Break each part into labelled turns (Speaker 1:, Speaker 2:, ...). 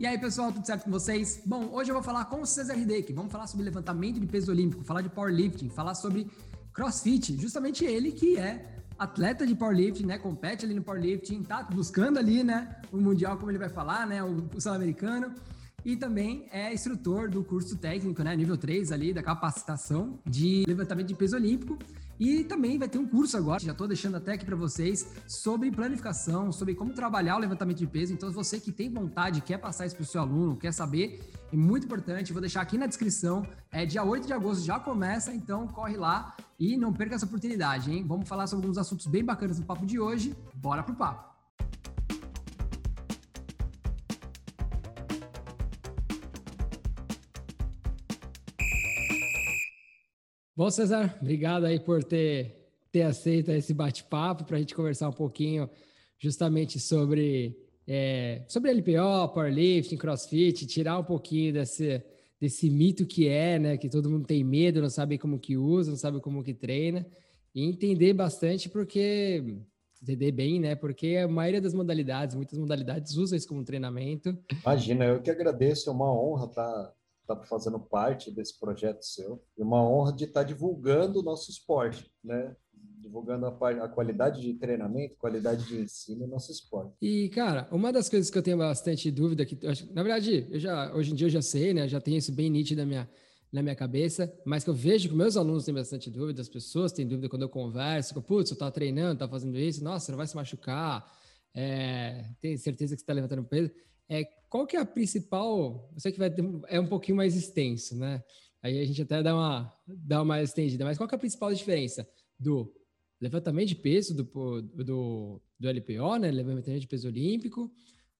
Speaker 1: E aí, pessoal, tudo certo com vocês? Bom, hoje eu vou falar com o Cesar Hideki. Vamos falar sobre levantamento de peso olímpico, falar de powerlifting, falar sobre crossfit. Justamente ele que é atleta de powerlifting, né? Compete ali no powerlifting, tá buscando ali, né? O mundial, como ele vai falar, né? O, sul-americano. E também é instrutor do curso técnico, né? Nível 3 ali, da capacitação de levantamento de peso olímpico. E também vai ter um curso agora, já estou deixando até aqui para vocês, sobre planificação, sobre como trabalhar o levantamento de peso. Então, você que tem vontade, quer passar isso para o seu aluno, quer saber, é muito importante, vou deixar aqui na descrição. É dia 8 de agosto já começa, então corre lá e não perca essa oportunidade, hein? Vamos falar sobre alguns assuntos bem bacanas no papo de hoje. Bora pro papo! Bom, César, obrigado aí por ter, ter aceito esse bate-papo para a gente conversar um pouquinho justamente sobre, é, sobre LPO, powerlifting, crossfit, tirar um pouquinho desse, desse mito que é, né, que todo mundo tem medo, não sabe como que usa, não sabe como que treina, e entender bastante porque entender bem, né? Porque a maioria das modalidades, muitas modalidades usam isso como treinamento.
Speaker 2: Imagina, eu que agradeço, é uma honra estar tá fazendo parte desse projeto seu. E uma honra de estar tá divulgando o nosso esporte, né? Divulgando a, a, qualidade de treinamento, qualidade de ensino no nosso esporte.
Speaker 1: E, cara, uma das coisas que eu tenho bastante dúvida, que na verdade, eu já, hoje em dia eu já sei, né? Já tenho isso bem nítido na minha, na minha cabeça, mas que eu vejo que meus alunos têm bastante dúvida, as pessoas têm dúvida quando eu converso, que, putz, eu tô treinando, tá fazendo isso, nossa, não vai se machucar, é, tem certeza que você está levantando peso. É, qual que é a principal? Eu sei que vai ter, é um pouquinho mais extenso, né? Aí a gente até dá uma, dá uma estendida, mas qual que é a principal diferença do levantamento de peso do, do, do LPO, né? Levantamento de peso olímpico,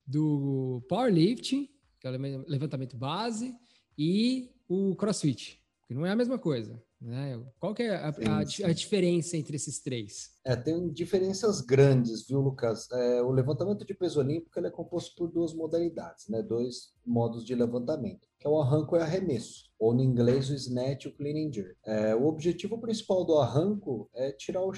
Speaker 1: do powerlifting, que é o levantamento base, e o crossfit, que não é a mesma coisa. Né? Qual que é a, a, a, diferença entre esses três?
Speaker 2: É, tem diferenças grandes, viu, Lucas? É, o levantamento de peso olímpico ele é composto por duas modalidades, né? dois modos de levantamento, que é o arranco e arremesso ou no inglês o snatch e o clean and jerk. É, o objetivo principal do arranco é tirar o,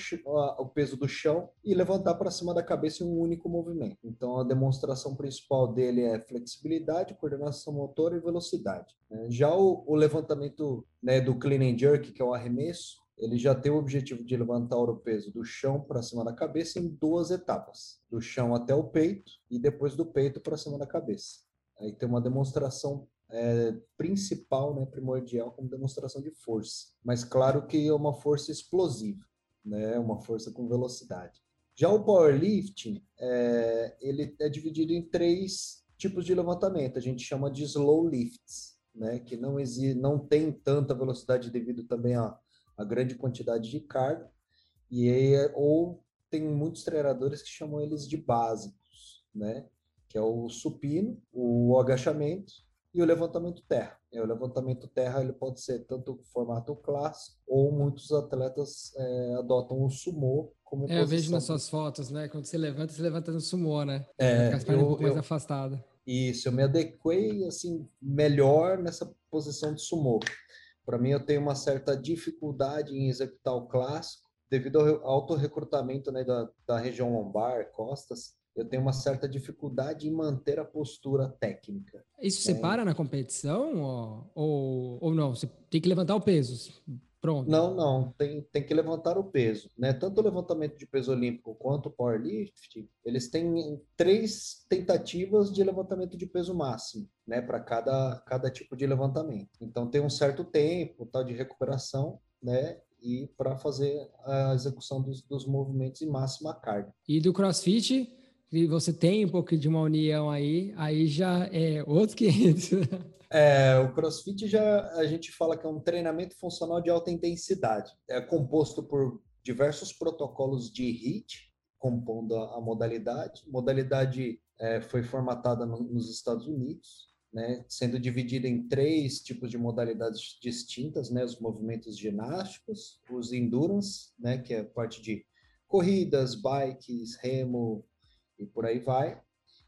Speaker 2: o peso do chão e levantar para cima da cabeça em um único movimento. Então a demonstração principal dele é flexibilidade, coordenação motora e velocidade. É, já o, o levantamento né, do clean and jerk, que é o arremesso, ele já tem o objetivo de levantar o peso do chão para cima da cabeça em duas etapas, do chão até o peito e depois do peito para cima da cabeça. Aí tem uma demonstração é, principal, né, primordial, como demonstração de força. Mas claro que é uma força explosiva, né, uma força com velocidade. Já o powerlifting, é, ele é dividido em três tipos de levantamento. A gente chama de slow lifts, né, que não, exige, não tem tanta velocidade devido também à, à grande quantidade de carga. E aí, ou tem muitos treinadores que chamam eles de básicos, né? Que é o supino, o agachamento e o levantamento terra. É, o levantamento terra ele pode ser tanto formato clássico ou muitos atletas é, adotam o sumô como
Speaker 1: é, eu vejo nas suas fotos, né? Quando você levanta, você levanta no sumô, né?
Speaker 2: É,
Speaker 1: Fica eu, um pouco mais afastada.
Speaker 2: Isso, eu me adequei assim melhor nessa posição de sumô. Para mim, eu tenho uma certa dificuldade em executar o clássico devido ao alto recrutamento né, da, da região lombar, costas eu tenho uma certa dificuldade em manter a postura técnica.
Speaker 1: Isso né? separa na competição ou, ou, ou, não? Você tem que levantar o peso. Pronto.
Speaker 2: Não, não, tem, tem que levantar o peso. Né? Tanto o levantamento de peso olímpico quanto o powerlifting, eles têm três tentativas de levantamento de peso máximo, né? Para cada, cada tipo de levantamento. Então tem um certo tempo tal de recuperação, né? E para fazer a execução dos, dos movimentos em máxima carga.
Speaker 1: E do CrossFit, e você tem um pouco de uma união aí, aí já é outro 500.
Speaker 2: É, o CrossFit já a gente fala que é um treinamento funcional de alta intensidade. É composto por diversos protocolos de HIIT, compondo a, a modalidade. Modalidade é, foi formatada no, nos Estados Unidos, né, sendo dividida em três tipos de modalidades distintas, né, os movimentos ginásticos, os endurance, né, que é parte de corridas, bikes, remo, e por aí vai.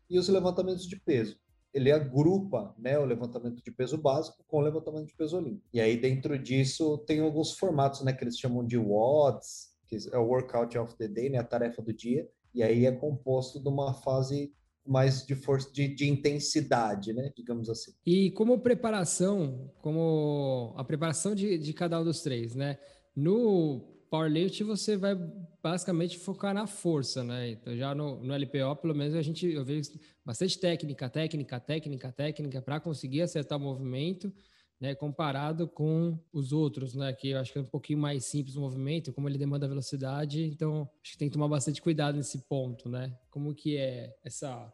Speaker 2: E os levantamentos de peso. Ele agrupa né, o levantamento de peso básico com o levantamento de peso olímpico. E aí, dentro disso, tem alguns formatos né, que eles chamam de WODs, que é o Workout of the Day, né, a tarefa do dia. E aí é composto de uma fase mais de força, de, de, intensidade, né? Digamos assim.
Speaker 1: E como preparação, como a preparação de, de cada um dos três, né? No powerlift você vai basicamente focar na força, né? Então já no, no LPO, pelo menos a gente eu vejo bastante técnica, técnica, técnica, técnica para conseguir acertar o movimento né, comparado com os outros, né, que eu acho que é um pouquinho mais simples o movimento, como ele demanda velocidade, então acho que tem que tomar bastante cuidado nesse ponto, né? Como que é essa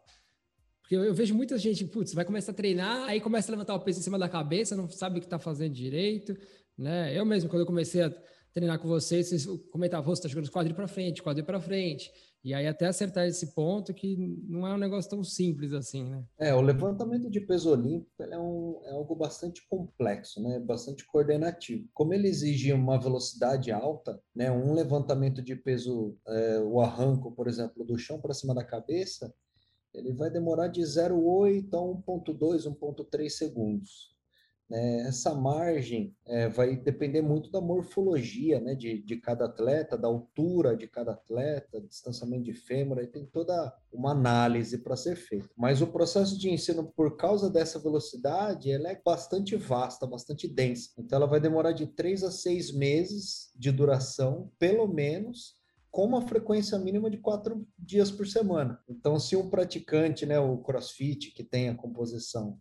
Speaker 1: porque eu, eu vejo muita gente, putz, vai começar a treinar, aí começa a levantar o peso em cima da cabeça, não sabe o que está fazendo direito, né? Eu mesmo, quando eu comecei a treinar com vocês, vocês comentavam, você está jogando os quadris para frente, quadril para frente. E aí até acertar esse ponto que não é um negócio tão simples assim, né?
Speaker 2: É, o levantamento de peso olímpico é, um, é algo bastante complexo, né? Bastante coordenativo. Como ele exige uma velocidade alta, né? Um levantamento de peso, é, o arranco, por exemplo, do chão para cima da cabeça, ele vai demorar de 0,8 a 1,2, 1,3 segundos. Né? Essa margem é, vai depender muito da morfologia né, de, de cada atleta, da altura de cada atleta, distanciamento de fêmur, aí tem toda uma análise para ser feita. Mas o processo de ensino, por causa dessa velocidade, ela é bastante vasta, bastante densa. Então, ela vai demorar de três a seis meses de duração, pelo menos, com uma frequência mínima de quatro dias por semana. Então, se um praticante, né, o CrossFit, que tem a composição,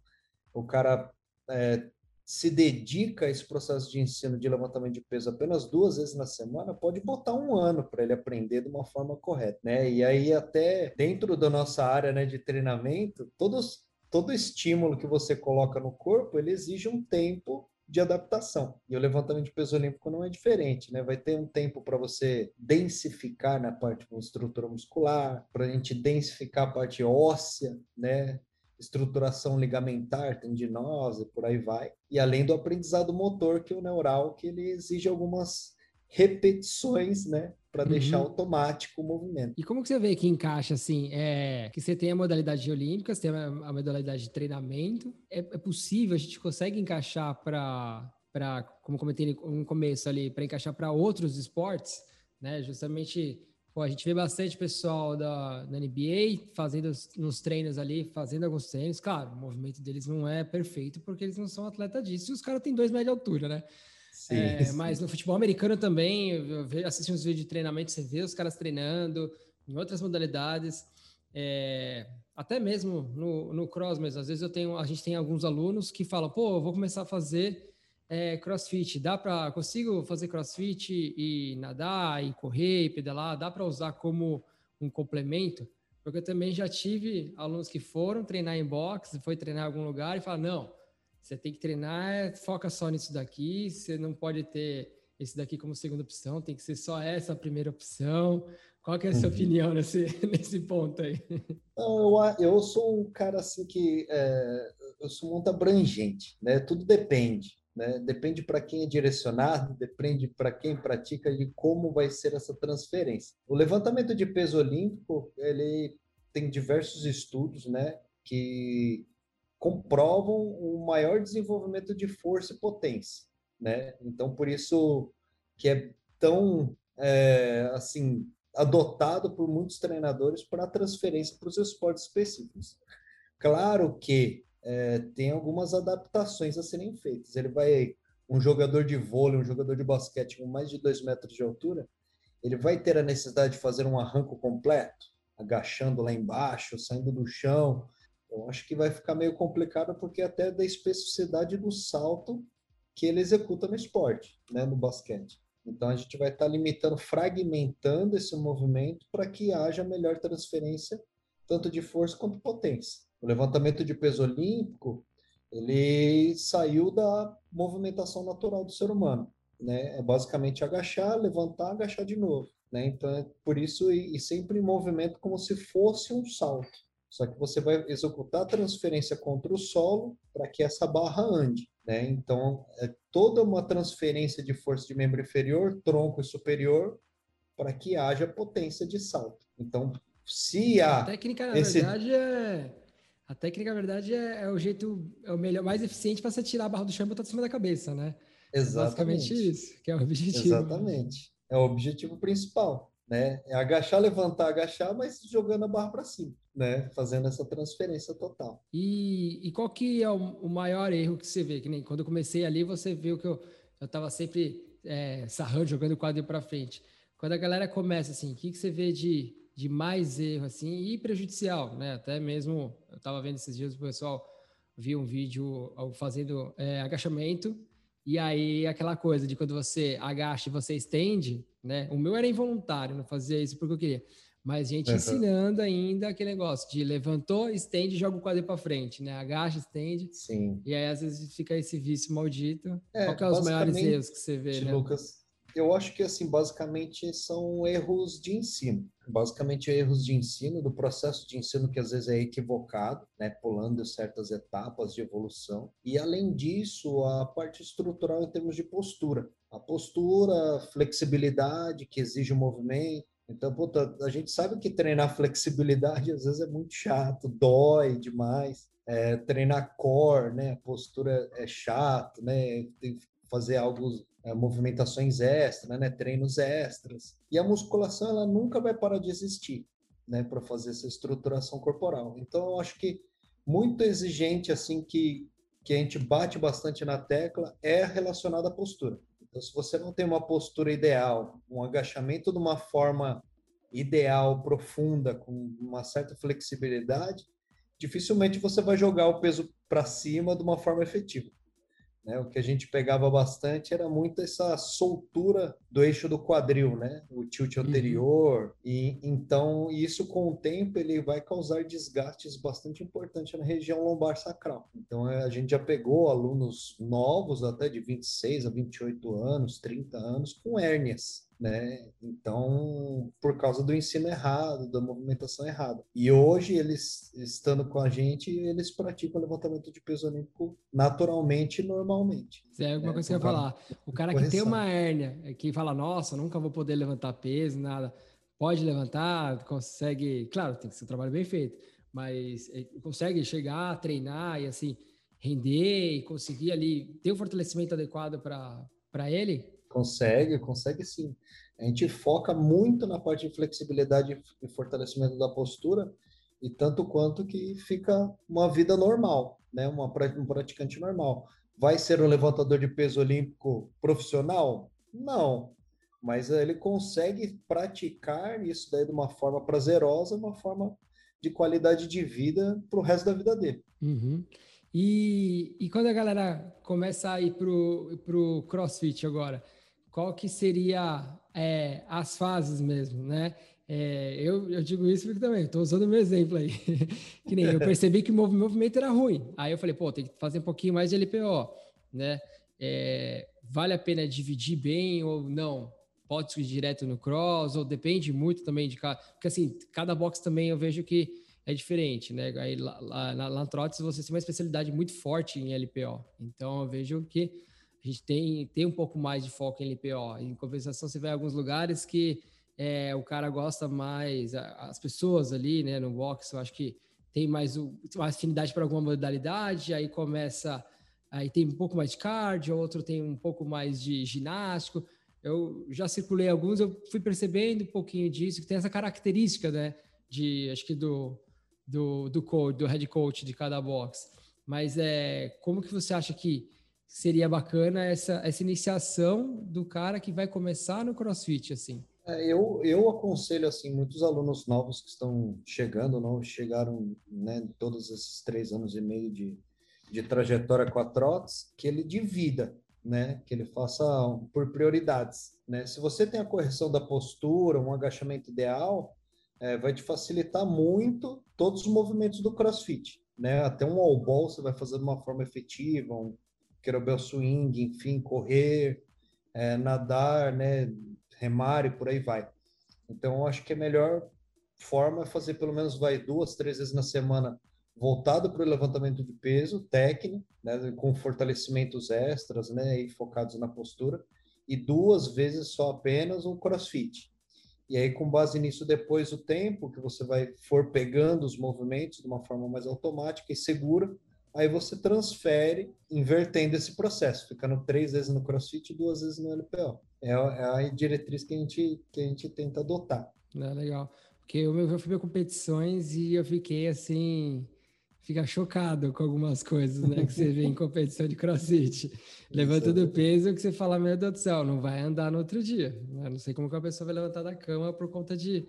Speaker 2: o cara é, se dedica a esse processo de ensino de levantamento de peso apenas duas vezes na semana, pode botar um ano para ele aprender de uma forma correta, né? E aí até dentro da nossa área, né, de treinamento, todos todo estímulo que você coloca no corpo, ele exige um tempo de adaptação. E o levantamento de peso olímpico não é diferente, né? Vai ter um tempo para você densificar na parte com estrutura muscular, para a gente densificar a parte óssea, né? Estruturação ligamentar, tendinosa, por aí vai. E além do aprendizado motor, que é o neural, que ele exige algumas repetições, né, para uhum. deixar automático o movimento.
Speaker 1: E como que você vê que encaixa assim? É que você tem a modalidade olímpica, você tem a, a modalidade de treinamento. É, é, possível, a gente consegue encaixar para, para como comentei no começo ali, para encaixar para outros esportes, né? Justamente Pô, a gente vê bastante pessoal da, da NBA fazendo nos treinos ali, fazendo alguns treinos. Claro, o movimento deles não é perfeito porque eles não são atleta disso e os caras têm dois metros de altura, né? Sim, é, sim. Mas no futebol americano também, eu assisti uns vídeos de treinamento, você vê os caras treinando em outras modalidades. É, até mesmo no, no cross, mas às vezes eu tenho, a gente tem alguns alunos que falam, pô, eu vou começar a fazer é, crossfit, dá para consigo fazer crossfit e nadar e correr e pedalar, dá para usar como um complemento? Porque eu também já tive alunos que foram treinar em boxe, foi treinar em algum lugar e falaram, não, você tem que treinar, foca só nisso daqui, você não pode ter esse daqui como segunda opção, tem que ser só essa a primeira opção. Qual que é a sua uhum. opinião nesse, nesse ponto aí?
Speaker 2: eu, eu sou um cara assim que é, eu sou muito abrangente, né? Tudo depende. Né? Depende para quem é direcionado, depende para quem pratica e como vai ser essa transferência. O levantamento de peso olímpico, ele tem diversos estudos, né, que comprovam o maior desenvolvimento de força e potência, né? Então, por isso que é tão, é, assim, adotado por muitos treinadores para transferência para os esportes específicos. Claro que é, tem algumas adaptações a serem feitas. Ele vai, um jogador de vôlei, um jogador de basquete com mais de dois metros de altura, ele vai ter a necessidade de fazer um arranco completo, agachando lá embaixo, saindo do chão. Eu acho que vai ficar meio complicado porque até da especificidade do salto que ele executa no esporte, né, no basquete. Então a gente vai estar limitando, fragmentando esse movimento para que haja melhor transferência tanto de força quanto potência. O levantamento de peso olímpico, ele saiu da movimentação natural do ser humano, né? É basicamente agachar, levantar, agachar de novo, né? Então, é por isso, e, e sempre em movimento como se fosse um salto. Só que você vai executar a transferência contra o solo para que essa barra ande. Né? Então, é toda uma transferência de força de membro inferior, tronco e superior, para que haja potência de salto. Então, se há.
Speaker 1: A técnica, na esse... verdade, é a técnica, na verdade, é, é, o jeito, é o melhor, mais eficiente para você tirar a barra do chão e botar em cima da cabeça, né?
Speaker 2: Exatamente.
Speaker 1: Basicamente isso, que é o objetivo.
Speaker 2: Exatamente. É o objetivo principal. né? É agachar, levantar, agachar, mas jogando a barra para cima, né? Fazendo essa transferência total.
Speaker 1: E, e qual que é o, o, maior erro que você vê? Que nem quando eu comecei ali, você viu que eu eu estava sempre é, sarrando, jogando o quadro para frente. Quando a galera começa assim, o que, que você vê de, de mais erro assim e prejudicial, né? Até mesmo eu estava vendo esses dias o pessoal viu um vídeo fazendo é, agachamento e aí aquela coisa de quando você agacha e você estende, né? O meu era involuntário, não fazia isso porque eu queria. Mas a gente uhum. ensinando ainda aquele negócio de levantou, estende, joga o quadril para frente, né? Agacha, estende.
Speaker 2: Sim.
Speaker 1: E aí às vezes fica esse vício maldito. É, Qual que é os maiores erros que você vê, né?
Speaker 2: Lucas, eu acho que assim, basicamente são erros de ensino. Basicamente erros de ensino, do processo de ensino que às vezes é equivocado, né, pulando certas etapas de evolução. E além disso, a parte estrutural em termos de postura. A postura, flexibilidade que exige o movimento, então, puta, a gente sabe que treinar flexibilidade às vezes é muito chato, dói demais. É, treinar core, né? A postura é chato, né? Tem que fazer alguns é, movimentações extras, né? Treinos extras. E a musculação ela nunca vai parar de existir, né? Para fazer essa estruturação corporal. Então, eu acho que muito exigente assim que que a gente bate bastante na tecla é relacionado à postura. Então, se você não tem uma postura ideal, um agachamento de uma forma ideal, profunda, com uma certa flexibilidade, dificilmente você vai jogar o peso para cima de uma forma efetiva. Né? O que a gente pegava bastante era muito essa soltura do eixo do quadril, né? O tilt uhum. anterior. Uhum. E então isso com o tempo ele vai causar desgastes bastante importantes na região lombar sacral. Então a gente já pegou alunos novos, até de 26 a 28 anos, 30 anos, com hérnias né? Então, por causa do ensino errado, da movimentação errada. E hoje, eles estando com a gente, eles praticam levantamento de peso olímpico naturalmente e normalmente.
Speaker 1: É uma é, coisa que eu ia falar. O cara correção. que tem uma hérnia, é que fala, nossa, nunca vou poder levantar peso, nada. Pode levantar, consegue. Claro, tem que ser um trabalho bem feito, mas é, consegue chegar, treinar e assim, render e conseguir ali ter o um fortalecimento adequado para ele
Speaker 2: Consegue, consegue sim. A gente foca muito na parte de flexibilidade e fortalecimento da postura, e tanto quanto que fica uma vida normal, né? Uma, um praticante normal. Vai ser um levantador de peso olímpico profissional? Não. Mas ele consegue praticar isso daí de uma forma prazerosa, uma forma de qualidade de vida para o resto da vida dele.
Speaker 1: Uhum. E, e quando a galera começa a ir para o crossfit agora, qual que seria é, as fases mesmo, né? É, eu, eu, digo isso porque também estou usando meu exemplo aí. que nem eu percebi que o movimento era ruim. Aí eu falei, pô, tem que fazer um pouquinho mais de LPO, né? É, vale a pena dividir bem ou não? Pode ir direto no cross, ou depende muito também de cada. Porque assim, cada box também eu vejo que é diferente, né? Aí lá, lá, na Trots você tem uma especialidade muito forte em LPO. Então eu vejo que a gente tem, tem um pouco mais de foco em LPO. Em compensação, você vai em alguns lugares que é, o cara gosta mais, as pessoas ali, né, no box, eu acho que tem mais, mais afinidade para alguma modalidade, aí começa, aí tem um pouco mais de cardio, outro tem um pouco mais de ginástico. Eu já circulei alguns, eu fui percebendo um pouquinho disso, que tem essa característica, né, de, acho que do, do, do coach, do head coach de cada box. Mas é, como que você acha que seria bacana essa, essa iniciação do cara que vai começar no CrossFit, assim?
Speaker 2: É, eu, eu aconselho, assim, muitos alunos novos que estão chegando, não chegaram, né, todos esses três anos e meio de, de trajetória com a Trots, que ele divida, né, que ele faça por prioridades, né? Se você tem a correção da postura, um agachamento ideal, é, vai te facilitar muito todos os movimentos do CrossFit, né? Até um all ball você vai fazer de uma forma efetiva, um kettlebell swing, enfim, correr, é, nadar, né, remar e por aí vai. Então, acho que a melhor forma é fazer pelo menos vai duas, três vezes na semana voltado para o levantamento de peso técnico, né, com fortalecimentos extras, né, e focados na postura, e duas vezes só apenas um CrossFit. E aí, com base nisso, depois o tempo que você vai for pegando os movimentos de uma forma mais automática e segura, aí você transfere, invertendo esse processo, ficando três vezes no CrossFit e duas vezes no LPO. é, é a diretriz que a gente, que a gente tenta adotar.
Speaker 1: É, legal. Porque eu, eu fui para competições e eu fiquei assim, fica chocado com algumas coisas, né? Que você vê em competição de crossfit. Levanta do peso que você fala, meu Deus do céu, não vai andar no outro dia. Não sei como que a pessoa vai levantar da cama por conta de.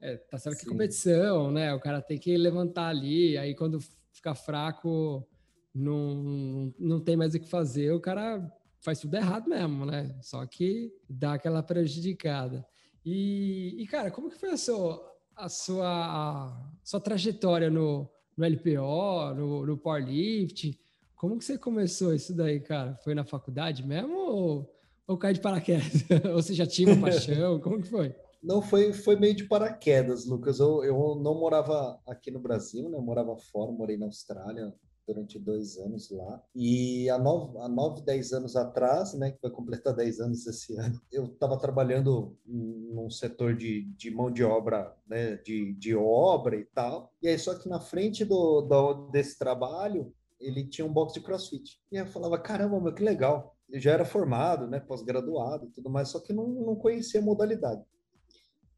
Speaker 1: É, tá certo que é competição, né? O cara tem que levantar ali, aí quando fica fraco, não, não tem mais o que fazer, o cara faz tudo errado mesmo, né? Só que dá aquela prejudicada. E, e cara, como que foi a sua, a sua, a sua trajetória no, no LPO, no, no powerlifting? Como que você começou isso daí, cara? Foi na faculdade mesmo ou, ou cai de paraquedas? ou você já tinha uma paixão? Como que foi?
Speaker 2: Não, foi, foi meio de paraquedas, Lucas. Eu, eu não morava aqui no Brasil, né? Eu morava fora, morei na Austrália durante dois anos lá. E há nove, há nove, dez anos atrás, né, que vai completar dez anos esse ano, eu estava trabalhando num setor de, de mão de obra, né, de, de obra e tal. E aí, só que na frente do, do, desse trabalho, ele tinha um box de crossfit. E eu falava, caramba, meu, que legal. Eu já era formado, né, pós-graduado e tudo mais, só que não, não conhecia a modalidade.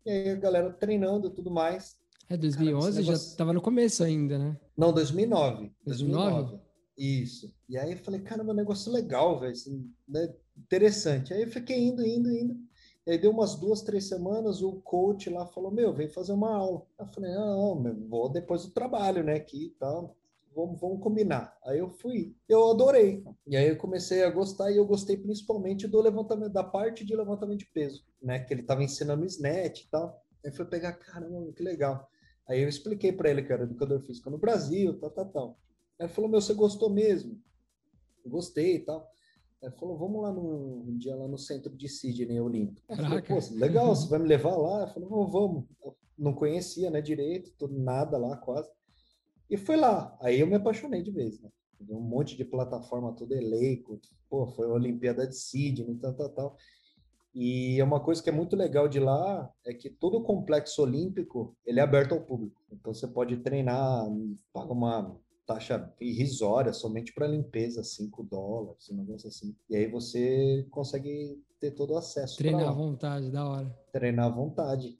Speaker 2: E aí a galera treinando e tudo mais.
Speaker 1: É, 2011 Cara, negócio... já estava no começo ainda, né?
Speaker 2: Não, 2009. 2009? 2009. Isso. E aí eu falei, caramba, negócio legal, velho, assim, né? interessante. Aí eu fiquei indo, indo, indo. E aí deu umas duas, três semanas, o coach lá falou, meu, vem fazer uma aula. Eu falei, ah, não, meu, vou depois do trabalho, né, aqui e tal. Vamos, vamos combinar. Aí eu fui. Eu adorei. E aí eu comecei a gostar e eu gostei principalmente do levantamento, da parte de levantamento de peso, né, que ele estava ensinando o SNET e tal. Aí foi pegar, caramba, que legal. Aí eu expliquei para ele que era educador físico no Brasil, tal, tal, tal. Aí ele falou, meu, você gostou mesmo? Eu gostei e tal. Aí ele falou, vamos lá no, um dia lá no centro de Sydney Olímpico. Eu falei, pô, legal, você vai me levar lá? Eu falei, vamos, vamos. Eu não conhecia, né, direito, tudo, nada lá quase. E fui lá. Aí eu me apaixonei de vez, né? Um monte de plataforma, tudo eleico. Pô, foi a Olimpíada de Sydney, tal, tal, tal. E é uma coisa que é muito legal de lá é que todo o complexo olímpico ele é aberto ao público. Então você pode treinar, paga uma taxa irrisória somente para limpeza, 5 dólares, um negócio assim. E aí você consegue ter todo o acesso.
Speaker 1: Treinar à vontade, da hora.
Speaker 2: Treinar à vontade.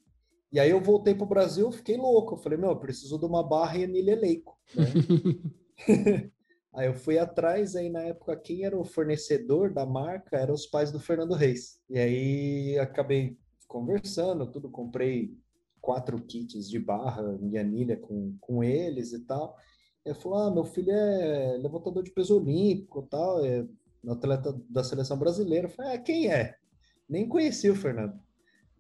Speaker 2: E aí eu voltei para o Brasil, fiquei louco. Eu falei, meu, eu preciso de uma barra e anilha leico. Né? Aí eu fui atrás, aí na época quem era o fornecedor da marca eram os pais do Fernando Reis. E aí acabei conversando, tudo, comprei quatro kits de barra e anilha com, com eles e tal. Ele falou: Ah, meu filho é levantador de peso olímpico tal, é atleta da seleção brasileira. Eu falei: Ah, quem é? Nem conheci o Fernando.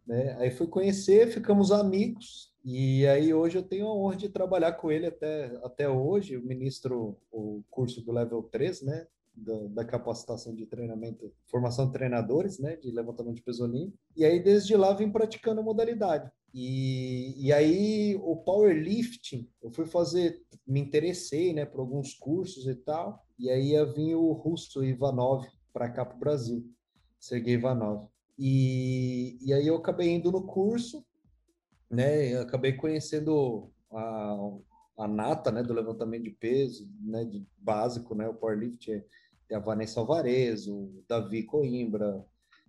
Speaker 2: Né? Aí fui conhecer, ficamos amigos, e aí hoje eu tenho a honra de trabalhar com ele até, até hoje, o ministro o curso do Level 3, né, da, da, capacitação de treinamento, formação de treinadores, né, de levantamento de peso olímpico. E aí desde lá vim praticando a modalidade. E, e aí o powerlifting, eu fui fazer, me interessei, né, por alguns cursos e tal. E aí ia vir o russo Ivanov para cá para o Brasil, Sergei Ivanov. E, e aí eu acabei indo no curso né? Eu acabei conhecendo a, a nata, né, do levantamento de peso, né, de básico, né, o powerlift, tem a Vanessa Alvarez, o Davi Coimbra,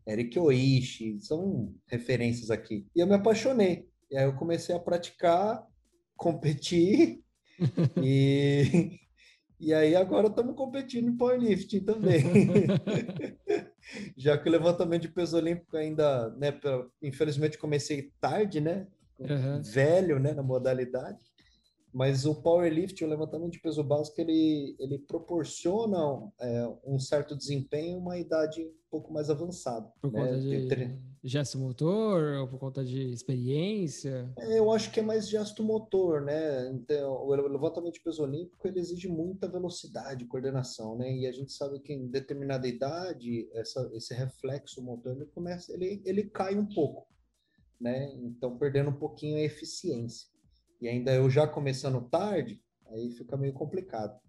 Speaker 2: Eric Oishi, são referências aqui. E eu me apaixonei. E aí eu comecei a praticar, competir e e aí agora estamos competindo em powerlifting também. Já que o levantamento de peso olímpico ainda, né, infelizmente comecei tarde, né? uhum. velho né, na modalidade, mas o powerlift, o levantamento de peso básico, ele, ele proporciona é, um certo desempenho uma idade um pouco mais avançada.
Speaker 1: Por né? conta de. Gesto motor ou por conta de experiência?
Speaker 2: É, eu acho que é mais gesto motor, né? Então, o levantamento de peso olímpico, ele exige muita velocidade, coordenação, né? E a gente sabe que em determinada idade, essa, esse reflexo motor, ele começa, ele, ele cai um pouco né? Então perdendo um pouquinho a eficiência. E ainda eu já começando tarde, aí fica meio complicado.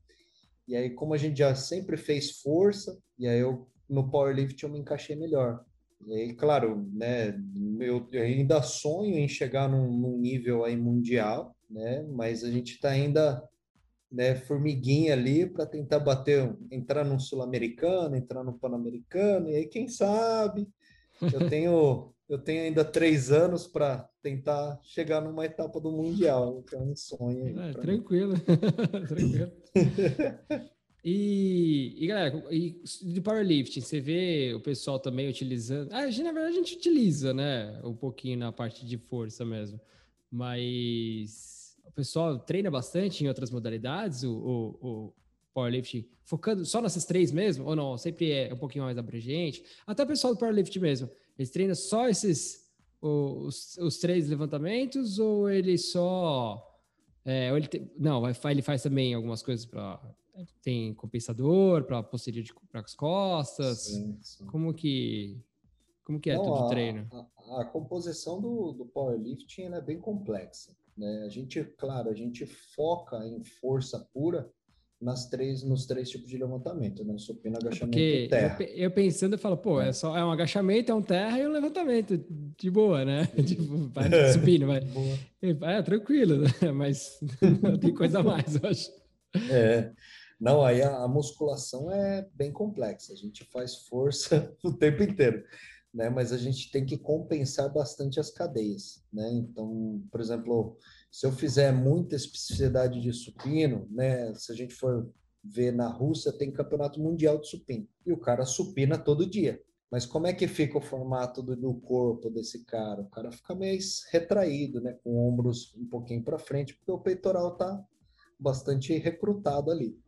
Speaker 2: E aí como a gente já sempre fez força, e aí eu no powerlift eu me encaixei melhor. E claro, né, eu, eu ainda sonho em chegar num, num, nível aí mundial, né? Mas a gente está ainda né, formiguinha ali para tentar bater, entrar num sul-americano, entrar no pan-americano, e aí quem sabe Eu tenho, eu tenho ainda três anos para tentar chegar numa etapa do Mundial, que é um sonho.
Speaker 1: É, tranquilo, tranquilo. E, e, galera, e de powerlifting, você vê o pessoal também utilizando. Ah, na verdade, a gente utiliza, né? Um pouquinho na parte de força mesmo. Mas o pessoal treina bastante em outras modalidades, o, o, o powerlifting, focando só nessas três mesmo? Ou não? Sempre é um pouquinho mais abrangente? Até o pessoal do powerlifting mesmo, eles treinam só esses. Os, os três levantamentos ou ele só. É, ou ele te, não, ele faz também algumas coisas para tem compensador para posterior para as costas? Sim, sim. Como que como que é Não, tudo o treino?
Speaker 2: A, a, composição do, do powerlifting é bem complexa. Né? A gente, claro, a gente foca em força pura nas três, nos três tipos de levantamento, né? Supino, é agachamento e terra.
Speaker 1: Eu, eu, pensando, eu falo, pô, é. é. só é um agachamento, é um terra e um levantamento, de boa, né? tipo, vai supino, vai. É, tranquilo, né? Mas tem coisa a mais, eu acho.
Speaker 2: É. Não, aí a, a, musculação é bem complexa. A gente faz força o tempo inteiro, né? Mas a gente tem que compensar bastante as cadeias, né? Então, por exemplo, se eu fizer muita especificidade de supino, né? Se a gente for ver na Rússia, tem campeonato mundial de supino. E o cara supina todo dia. Mas como é que fica o formato do, do corpo desse cara? O cara fica meio retraído, né? Com ombros um pouquinho para frente, porque o peitoral tá bastante recrutado ali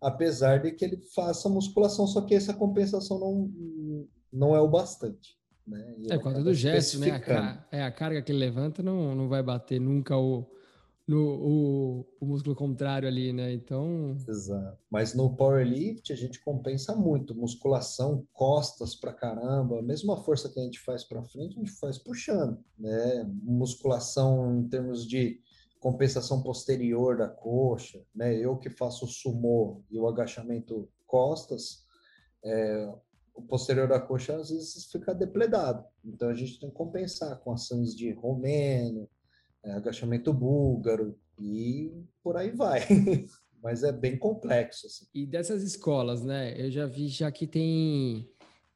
Speaker 2: apesar de que ele faça musculação, só que essa compensação não, não é o bastante. Né?
Speaker 1: é, por causa do gesto, né? A, é, a carga que ele levanta não, não vai bater nunca o, no, o, o músculo contrário ali, né? Então.
Speaker 2: Exato. Mas no powerlift a gente compensa muito. Musculação, costas pra caramba. A mesma força que a gente faz para frente, a gente faz puxando, né? Musculação em termos de compensação posterior da coxa, né? Eu que faço o sumô e o agachamento costas, é, o posterior da coxa às vezes fica depledado. Então a gente tem que compensar com ações de romeno, é, agachamento búlgaro e por aí vai. Mas é bem complexo. Assim.
Speaker 1: E dessas escolas, né? Eu já vi já que tem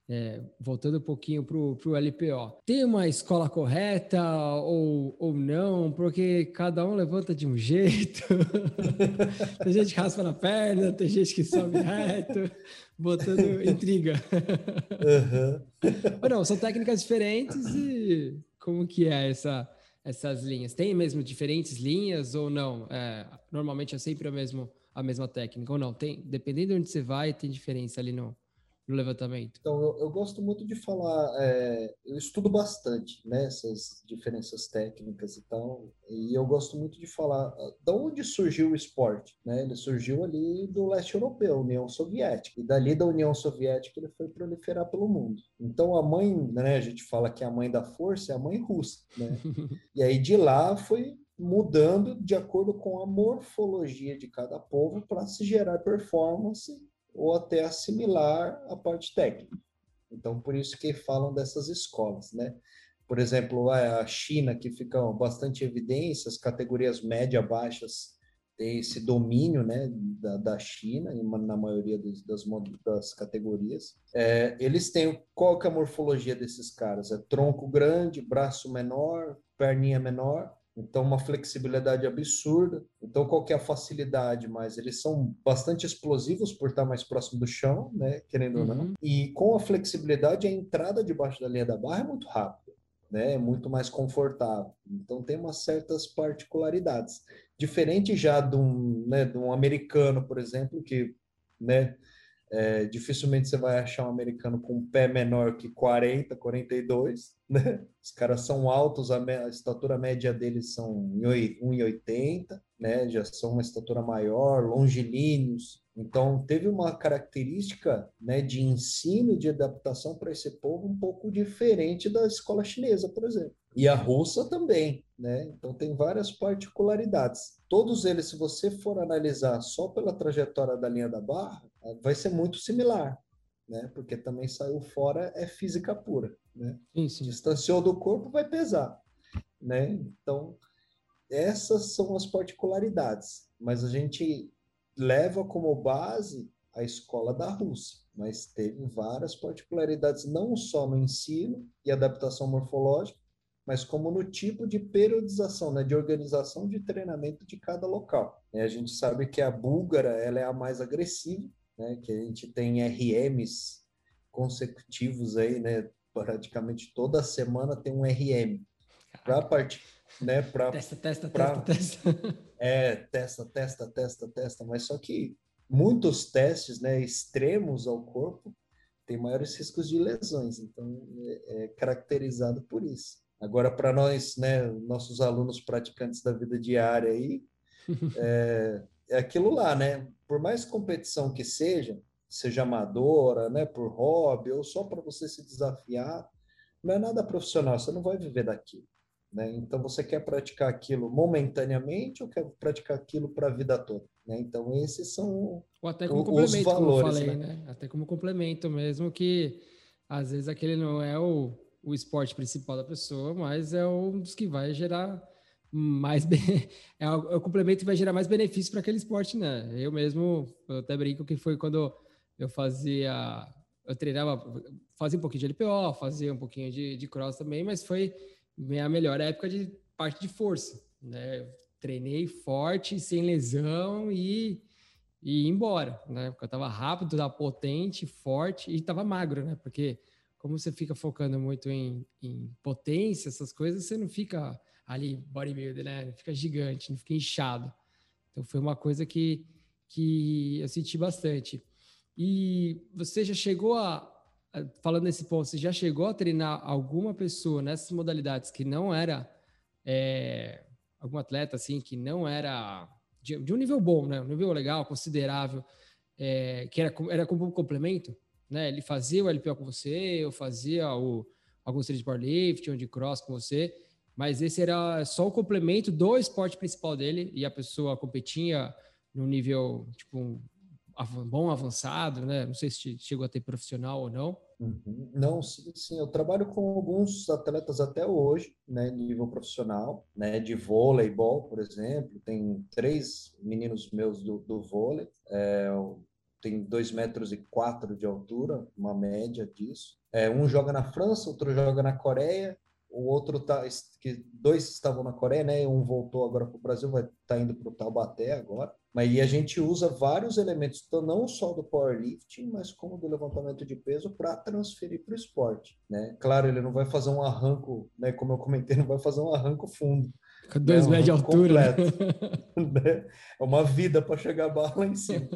Speaker 1: é, voltando um pouquinho para o LPO, tem uma escola correta ou, ou não? Porque cada um levanta de um jeito. tem gente que raspa na perna, tem gente que sobe reto, botando intriga. Uhum. Ou não, são técnicas diferentes e como que é essa, essas linhas? Tem mesmo diferentes linhas ou não? É, normalmente é sempre a, mesmo, a mesma técnica ou não? Tem, dependendo de onde você vai, tem diferença ali no, no levantamento?
Speaker 2: Então, eu, eu gosto muito de falar, é, eu estudo bastante né, essas diferenças técnicas e tal, e eu gosto muito de falar ah, de onde surgiu o esporte. Né? Ele surgiu ali do leste europeu, União Soviética, e dali da União Soviética ele foi proliferar pelo mundo. Então, a mãe, né, a gente fala que a mãe da força é a mãe russa. Né? e aí de lá foi mudando de acordo com a morfologia de cada povo para se gerar performance ou até assimilar a parte técnica. Então, por isso que falam dessas escolas, né? Por exemplo, a China, que fica bastante evidência, as categorias média baixas têm esse domínio né, da, da China, na maioria das, das, categorias. É, eles têm, qual que é a morfologia desses caras? É tronco grande, braço menor, perninha menor, então, uma flexibilidade absurda. Então, qual que é a facilidade mais? Eles são bastante explosivos por estar mais próximo do chão, né? Querendo uhum. ou não. Uhum. E com a flexibilidade, a entrada debaixo da linha da barra é muito rápida, né? É muito mais confortável. Então, tem umas certas particularidades. Diferente já de um, né, de um americano, por exemplo, que, né? É, dificilmente você vai achar um americano com um pé menor que 40, 42, né? Os caras são altos, a, a estatura média deles são 1,80, né? Já são uma estatura maior, longilíneos. Então, teve uma característica né, de ensino e de adaptação para esse povo um pouco diferente da escola chinesa, por exemplo. E a russa também, né? Então, tem várias particularidades. Todos eles, se você for analisar só pela trajetória da linha da barra, vai ser muito similar, né? Porque também saiu fora é física pura, né? Sim, sim. Distanciou do corpo vai pesar, né? Então essas são as particularidades, mas a gente leva como base a escola da Rússia, mas teve várias particularidades, não só no ensino e adaptação morfológica, mas como no tipo de periodização, né, de organização de treinamento de cada local. A gente sabe que a búlgara ela é a mais agressiva, né, que a gente tem RMs consecutivos aí, né, praticamente toda semana tem um RM. Para parte, né, para
Speaker 1: testa, testa, pra, testa, testa.
Speaker 2: É, testa, testa, testa, testa, mas só que muitos testes, né, extremos ao corpo têm maiores riscos de lesões, então é, é caracterizado por isso. Agora, para nós, né, nossos alunos praticantes da vida diária aí, é, é aquilo lá, né? Por mais competição que seja, seja amadora, né, por hobby ou só para você se desafiar, não é nada profissional, você não vai viver daquilo. Né? Então, você quer praticar aquilo momentaneamente ou quer praticar aquilo para a vida toda? Né? Então, esses são
Speaker 1: ou até como complemento, os valores, falei, né? né? Até como complemento mesmo, que às vezes aquele não é o, o esporte principal da pessoa, mas é um dos que vai gerar mais é, o, é o complemento que vai gerar mais benefício para aquele esporte, né? Eu mesmo, eu até brinco que foi quando eu fazia, eu treinava, fazia um pouquinho de LPO, fazia um pouquinho de, de cross também, mas foi minha melhor época de parte de força, né? Treinei forte, sem lesão e, e embora, né? Porque eu tava rápido, tava potente, forte e tava magro, né? Porque como você fica focando muito em, em potência, essas coisas, você não fica ali bodybuilder, né? Fica gigante, não fica inchado. Então foi uma coisa que, que eu senti bastante. E você já chegou a, falando nesse ponto, você já chegou a treinar alguma pessoa nessas modalidades que não era é, algum atleta assim que não era de, de, um nível bom, né? Um nível legal, considerável, é, que era, era como um complemento, né? Ele fazia o LPO com você, eu fazia o, alguns treinos de powerlifting ou de cross com você, mas esse era só o complemento do esporte principal dele e a pessoa competia no nível tipo bom avançado, né? Não sei se chegou a ter profissional ou não.
Speaker 2: Uhum. Não, sim, sim, eu trabalho com alguns atletas até hoje, né, nível profissional, né, de voleibol, por exemplo, tem três meninos meus do, do vôlei, é, tem dois metros e quatro de altura, uma média disso. É, um joga na França, outro joga na Coreia, o outro tá, que dois estavam na Coreia, né, um voltou agora para o Brasil, vai estar tá indo para o Taubaté agora. Mas aí a gente usa vários elementos, então não só do powerlifting, mas como do levantamento de peso para transferir para o esporte, né? Claro, ele não vai fazer um arranco, né? Como eu comentei, não vai fazer um arranco fundo.
Speaker 1: Com dois né? um metros de altura.
Speaker 2: né? É uma vida para chegar a lá em cima.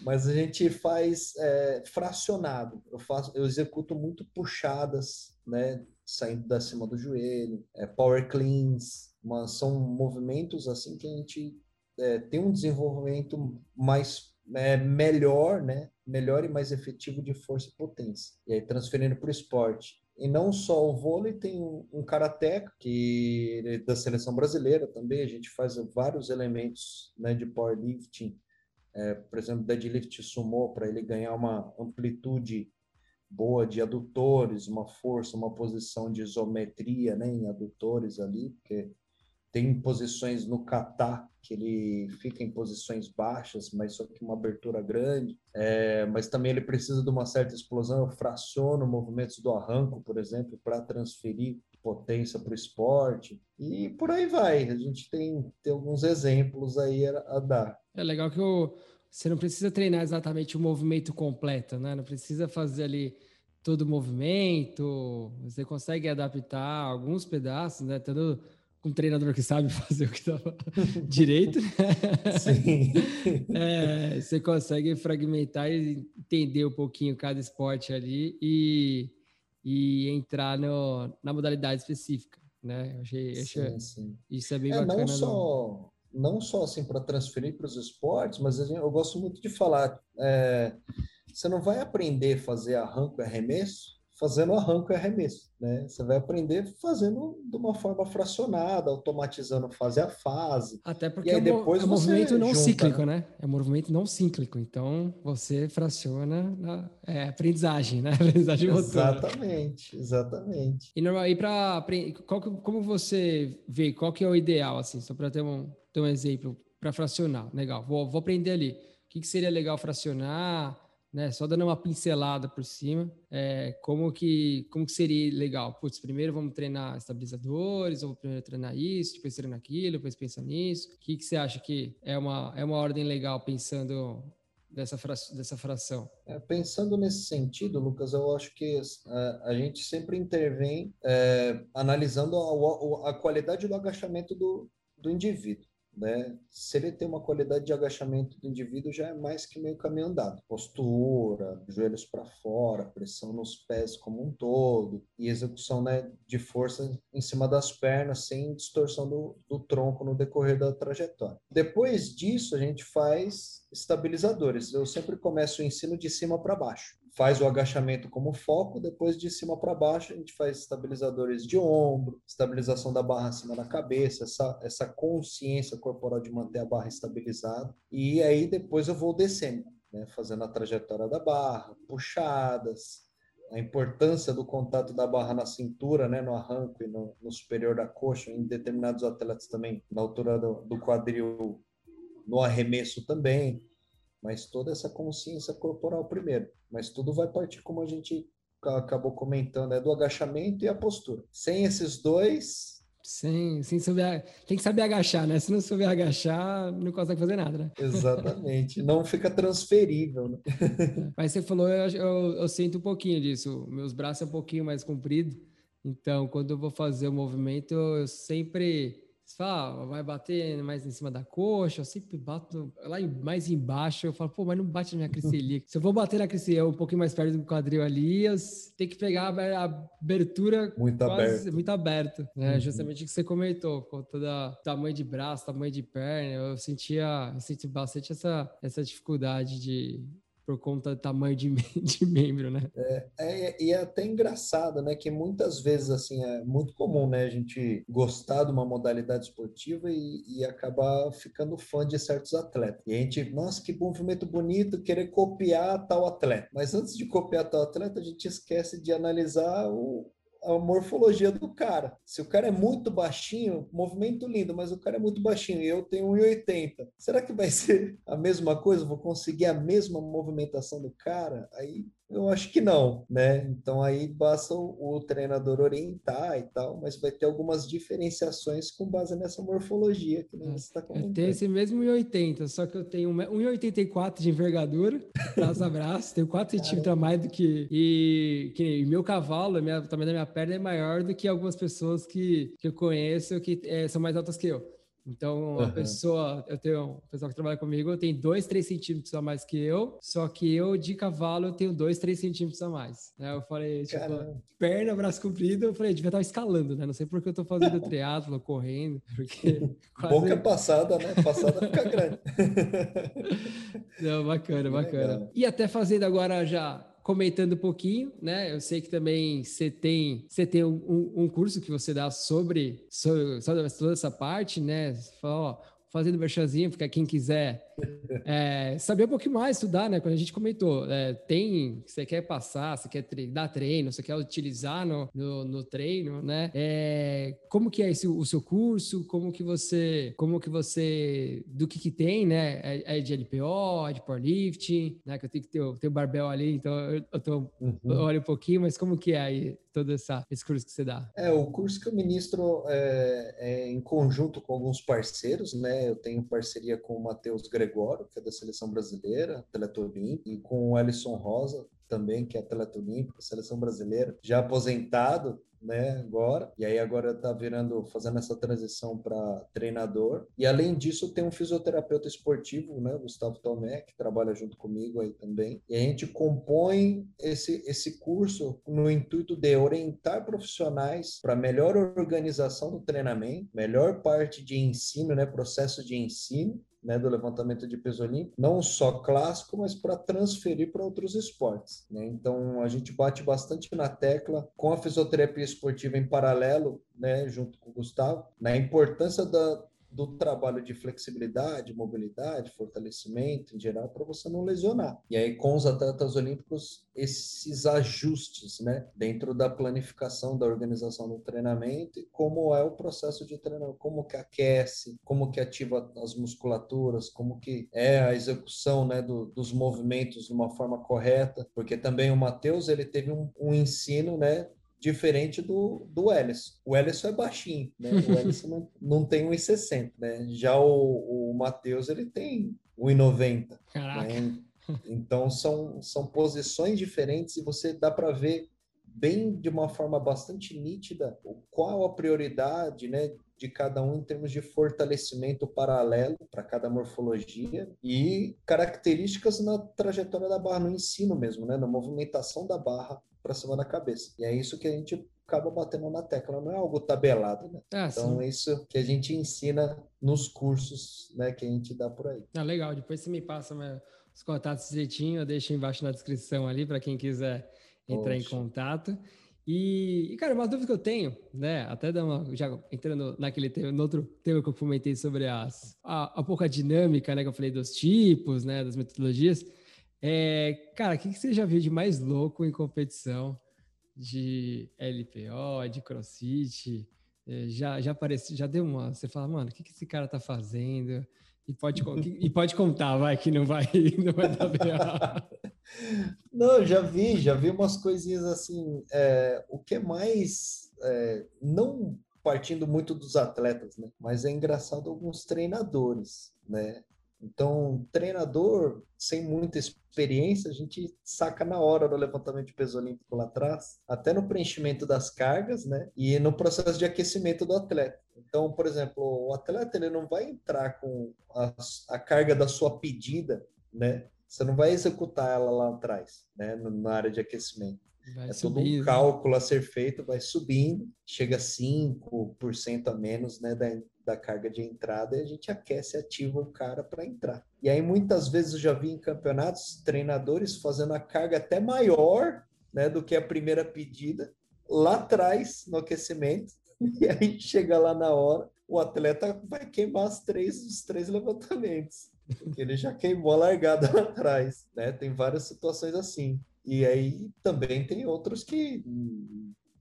Speaker 2: Mas a gente faz é, fracionado. Eu faço, eu executo muito puxadas, né? Saindo da cima do joelho, é, power cleans, mas são movimentos assim que a gente é, tem um desenvolvimento mais é, melhor, né? Melhor e mais efetivo de força e potência. E aí transferindo para o esporte. E não só o vôlei, tem um, um karateca, que é da seleção brasileira também, a gente faz vários elementos né, de powerlifting, é, por exemplo, deadlift sumo, para ele ganhar uma amplitude boa de adutores, uma força, uma posição de isometria né, em adutores ali, porque tem posições no kata que ele fica em posições baixas, mas só que uma abertura grande. É, mas também ele precisa de uma certa explosão. Eu fraciono movimentos do arranco, por exemplo, para transferir potência para o esporte. E por aí vai. A gente tem, tem alguns exemplos aí a, a dar.
Speaker 1: É legal que o, você não precisa treinar exatamente o movimento completo, né? Não precisa fazer ali todo o movimento. Você consegue adaptar alguns pedaços, né? Tendo um treinador que sabe fazer o que estava direito, né? Sim. É, você consegue fragmentar e entender um pouquinho cada esporte ali e, e entrar no, na modalidade específica, né? Eu achei, sim, achei sim. isso é bem é, bacana.
Speaker 2: Não só, não só assim para transferir para os esportes, mas eu gosto muito de falar, é, você não vai aprender a fazer arranco e arremesso fazendo arranco e arremesso, né? Você vai aprender fazendo de uma forma fracionada, automatizando fase a fase.
Speaker 1: Até porque é, depois é um movimento não junta, cíclico, né? É um movimento não cíclico, então você fraciona na é, aprendizagem, né? Aprendizagem
Speaker 2: Exatamente, exatamente.
Speaker 1: E, normal, e para como você vê, qual que é o ideal, assim, só para ter um, um exemplo, para fracionar, legal, vou, vou aprender ali. o que, que seria legal fracionar, né? Só dando uma pincelada por cima, é, como que como que seria legal? Putz, primeiro vamos treinar estabilizadores, ou primeiro treinar isso, depois treinar aquilo, depois pensa nisso. O que, que você acha que é uma, é uma ordem legal pensando dessa, fra dessa fração?
Speaker 2: É, pensando nesse sentido, Lucas, eu acho que é, a gente sempre intervém é, analisando a, a, qualidade do agachamento do, do indivíduo né? Se ele tem uma qualidade de agachamento do indivíduo, já é mais que meio caminho andado. Postura, joelhos para fora, pressão nos pés como um todo, e execução né, de força em cima das pernas, sem distorção do, do tronco no decorrer da trajetória. Depois disso, a gente faz estabilizadores. Eu sempre começo o ensino de cima para baixo faz o agachamento como foco, depois de cima para baixo a gente faz estabilizadores de ombro, estabilização da barra acima da cabeça, essa, essa consciência corporal de manter a barra estabilizada. E aí depois eu vou descendo, né, fazendo a trajetória da barra, puxadas, a importância do contato da barra na cintura, né, no arranco e no, no superior da coxa, em determinados atletas também, na altura do, do quadril, no arremesso também mas toda essa consciência corporal primeiro. Mas tudo vai partir, como a gente acabou comentando, é do agachamento e a postura. Sem esses dois.
Speaker 1: Sem, sem saber, tem que saber agachar, né? Se não souber agachar, não consegue fazer nada, né?
Speaker 2: Exatamente. não fica transferível, né?
Speaker 1: Mas você falou, eu, eu, eu sinto um pouquinho disso. Meus braços é um pouquinho mais comprido. Então, quando eu vou fazer o movimento, eu sempre você fala, ah, vai bater mais em cima da coxa, eu sempre bato lá mais embaixo, eu falo, pô, mas não bate na minha cristelica. Se eu vou bater na cristelica um pouquinho mais perto do quadril ali, eu tenho que pegar a abertura
Speaker 2: muito quase, aberto.
Speaker 1: muito aberto, né? Uhum. Justamente o que você comentou, com toda tamanho de braço, tamanho de perna, eu sentia, eu senti bastante essa, essa dificuldade de por conta do tamanho de, de membro, né?
Speaker 2: É, é, e é até engraçado, né? Que muitas vezes, assim, é muito comum, né? A gente gostar de uma modalidade esportiva e, e acabar ficando fã de certos atletas. E a gente, nossa, que movimento bonito, querer copiar tal atleta. Mas antes de copiar tal atleta, a gente esquece de analisar o, a morfologia do cara. Se o cara é muito baixinho, movimento lindo, mas o cara é muito baixinho e eu tenho 1,80. Será que vai ser a mesma coisa? Vou conseguir a mesma movimentação do cara? Aí eu acho que não, né? Então aí basta o, o, treinador orientar e tal, mas vai ter algumas diferenciações com base nessa morfologia que você está comentando.
Speaker 1: Eu tenho esse mesmo 1,80, só que eu tenho 1,84 de envergadura, braço a braço, tenho 4 centímetros a mais do que. E, que meu cavalo, minha, também da minha perna é maior do que algumas pessoas que, que eu conheço que é, são mais altas que eu. Então, a pessoa, eu tenho um pessoal que trabalha comigo, tem dois, três centímetros a mais que eu, só que eu de cavalo tenho dois, três centímetros a mais. Né? Eu falei, tipo, Caramba. perna, braço comprido, eu falei, devia estar escalando, né? Não sei porque eu tô fazendo triatlo, correndo, porque.
Speaker 2: Quase... Boca passada, né? Passada fica grande.
Speaker 1: Não, bacana, bacana. Legal. E até fazendo agora já comentando um pouquinho, né? Eu sei que também você tem, você tem um, um curso que você dá sobre, sobre, sobre toda essa parte, né? Você fala, ó, fazendo merchanzinho, porque quem quiser é, saber um pouquinho mais, estudar, né? Quando a gente comentou, é, tem, você quer passar, você quer tre dar treino, você quer utilizar no, no, no treino, né? É, como que é esse, o seu curso? Como que você, como que você, do que que tem, né? É, é de LPO, é de powerlifting, né? Que eu tenho que ter, ter o barbel ali, então eu, eu, tô, uhum. eu olho um pouquinho, mas como que é aí todo essa, esse curso que você dá?
Speaker 2: É, o curso que eu ministro é, é em conjunto com alguns parceiros, né? Eu tenho parceria com o Matheus Gregório, que é da seleção brasileira, atleta olímpico, e com o Ellison Rosa, também, que é atleta olímpico, seleção brasileira, já aposentado, né, agora. E aí agora tá virando, fazendo essa transição para treinador. E além disso, tem um fisioterapeuta esportivo, né, Gustavo Tomé, que trabalha junto comigo aí também. E a gente compõe esse esse curso no intuito de orientar profissionais para melhor organização do treinamento, melhor parte de ensino, né, processo de ensino né, do levantamento de peso olímpico, não só clássico, mas para transferir para outros esportes. Né? Então, a gente bate bastante na tecla com a fisioterapia esportiva em paralelo, né, junto com o Gustavo, na importância da, do trabalho de flexibilidade, mobilidade, fortalecimento em geral, para você não lesionar. E aí, com os atletas olímpicos, esses ajustes, né, dentro da planificação da organização do treinamento e como é o processo de treinamento, como que aquece, como que ativa as musculaturas, como que é a execução, né, do, dos movimentos de uma forma correta, porque também o Matheus, ele teve um, um ensino, né, diferente do, do Ellison. O Ellison é baixinho, né? O Ellison não, não tem 1,60, né? Já o, o Matheus, ele tem 1,90. Né? Então, são, são posições diferentes e você dá para ver bem de uma forma bastante nítida qual a prioridade, né, de cada um em termos de fortalecimento paralelo para cada morfologia e características na trajetória da barra, no ensino mesmo, né, na movimentação da barra para cima da cabeça. E é isso que a gente acaba batendo na tecla, não é algo tabelado, né? Ah, então sim. é isso que a gente ensina nos cursos, né, que a gente dá por aí.
Speaker 1: Ah, legal. Depois você me passa os contatos direitinho, eu deixo embaixo na descrição ali para quem quiser entrar em contato. E, cara, uma dúvida que eu tenho, né? Até uma, já entrando naquele tema, no outro tema que eu comentei sobre as, a, a pouca dinâmica, né? Que eu falei dos tipos, né? Das metodologias. É, cara, o que, você já viu de mais louco em competição de LPO, de CrossFit? É, já, já apareceu, já deu uma. Você fala, mano, o que, que esse cara tá fazendo? E pode, e pode contar, vai, que não vai, não vai dar BO.
Speaker 2: Não, já vi, já vi umas coisinhas assim. É, o que é mais. É, não partindo muito dos atletas, né? Mas é engraçado alguns treinadores, né? Então, treinador sem muita experiência, a gente saca na hora do levantamento de peso olímpico lá atrás, até no preenchimento das cargas, né? E no processo de aquecimento do atleta. Então, por exemplo, o atleta ele não vai entrar com a, a carga da sua pedida, né? Você não vai executar ela lá atrás, né? Na área de aquecimento. Vai é todo um cálculo a ser feito, vai subindo, chega a 5% a menos né, da, da carga de entrada e a gente aquece ativa o cara para entrar. E aí muitas vezes eu já vi em campeonatos treinadores fazendo a carga até maior né, do que a primeira pedida lá atrás no aquecimento e aí chega lá na hora o atleta vai queimar as três, os três levantamentos. Porque ele já queimou a largada lá atrás, né? Tem várias situações assim. E aí também tem outros que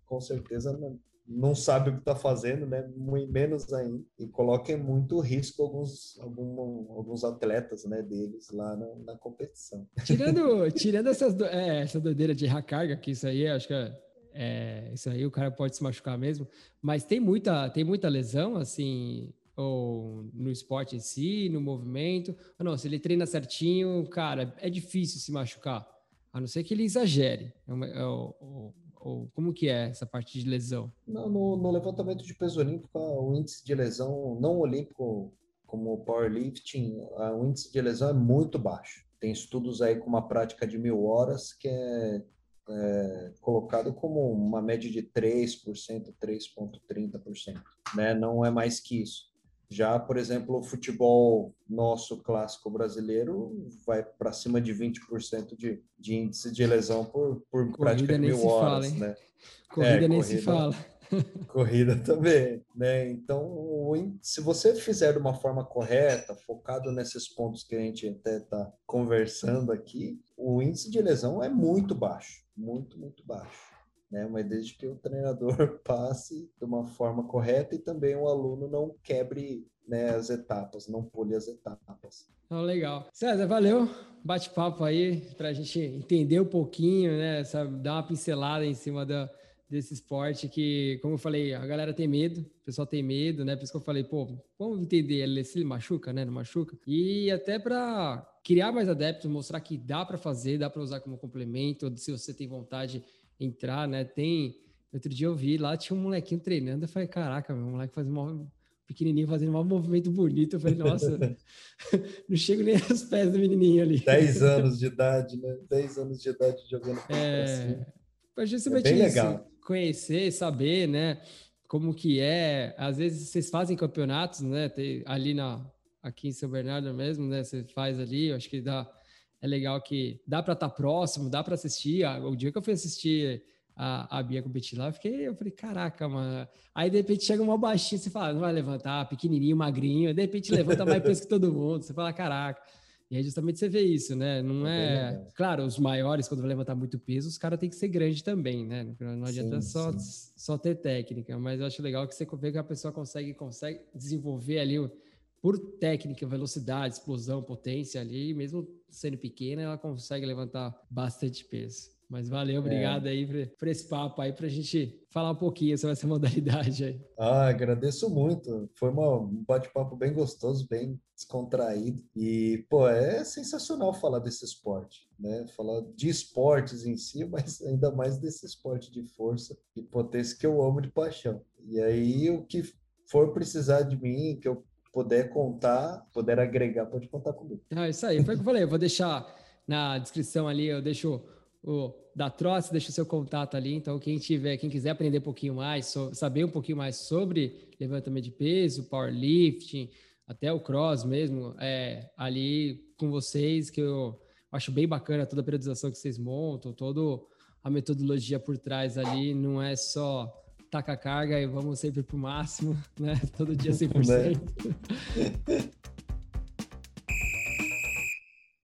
Speaker 2: com certeza não, não sabe o que está fazendo, né? Muito menos ainda. E coloquem muito risco alguns, algum, alguns atletas né, deles lá na, na competição.
Speaker 1: Tirando, tirando essas, do, é, essa doideira de carga, que isso aí acho que é, é, isso aí o cara pode se machucar mesmo, mas tem muita, tem muita lesão, assim, ou no esporte em si, no movimento. Ou não, se ele treina certinho, cara, é difícil se machucar. A não ser que ele exagere. É, é, ou, ou, como que é essa parte de lesão?
Speaker 2: Não, no, no, levantamento de peso olímpico, o índice de lesão não olímpico, como o powerlifting, o índice de lesão é muito baixo. Tem estudos aí com uma prática de mil horas que é, é colocado como uma média de 3%, 3,30%. Né? Não é mais que isso. Já, por exemplo, o futebol nosso clássico brasileiro vai para cima de 20% de, de índice de lesão por, por prática de mil horas, fala, né?
Speaker 1: Corrida é, nem corrida, se fala.
Speaker 2: Corrida também, né? Então, se você fizer de uma forma correta, focado nesses pontos que a gente até está conversando aqui, o índice de lesão é muito baixo, muito, muito baixo né? Mas desde que o treinador passe de uma forma correta e também o aluno não quebre né, as etapas, não pule as etapas.
Speaker 1: Oh, legal. César, valeu. Bate-papo aí para a gente entender um pouquinho, né? Sabe, dar uma pincelada em cima da, desse esporte que, como eu falei, a galera tem medo, o pessoal tem medo, né? Por isso que eu falei, pô, vamos entender ele se ele machuca, né? Não machuca. E até para criar mais adeptos, mostrar que dá para fazer, dá para usar como complemento, se você tem vontade entrar, né? Tem. Outro dia eu vi lá, tinha um molequinho treinando. Eu falei, caraca, meu moleque fazendo um pequenininho, fazendo um movimento bonito. Eu falei, nossa, não chego nem aos pés do menininho ali.
Speaker 2: 10 anos de idade, né? 10 anos de idade jogando
Speaker 1: é, é justamente é bem isso. Legal. Conhecer, saber, né? Como que é. Às vezes vocês fazem campeonatos, né? Tem, ali na, aqui em São Bernardo mesmo, né? Você faz ali, eu acho que dá é legal que dá para estar tá próximo, dá para assistir. O dia que eu fui assistir a, a Bia competir lá, eu fiquei, eu falei, caraca, mano. Aí de repente chega uma baixinha, você fala, não vai levantar, pequenininho, magrinho, de repente levanta mais peso que todo mundo, você fala, caraca. E aí justamente você vê isso, né? Não é. é claro, os maiores, quando vai levantar muito peso, os caras têm que ser grandes também, né? Não adianta sim, só, sim. só ter técnica, mas eu acho legal que você vê que a pessoa consegue, consegue desenvolver ali por técnica, velocidade, explosão, potência ali, mesmo sendo pequena, ela consegue levantar bastante peso. Mas valeu, é. obrigado é. aí por, por, esse papo aí para a gente falar um pouquinho sobre essa modalidade aí.
Speaker 2: Ah, agradeço muito. Foi uma, um bate-papo bem gostoso, bem descontraído. E, pô, é sensacional falar desse esporte, né? Falar de esportes em si, mas ainda mais desse esporte de força e potência que eu amo de paixão. E aí, o que for precisar de mim, que eu puder contar, puder agregar, pode contar comigo.
Speaker 1: Ah, isso aí. Foi o que eu falei. Eu vou deixar na descrição ali, eu deixo o da Trots, deixa o seu contato ali. Então, quem tiver, quem quiser aprender um pouquinho mais, saber um pouquinho mais sobre levantamento de peso, powerlifting, até o cross mesmo, é ali com vocês, que eu acho bem bacana toda a periodização que vocês montam, toda a metodologia por trás ali, não é só taca carga e vamos sempre para o máximo, né? Todo dia 100%. Né?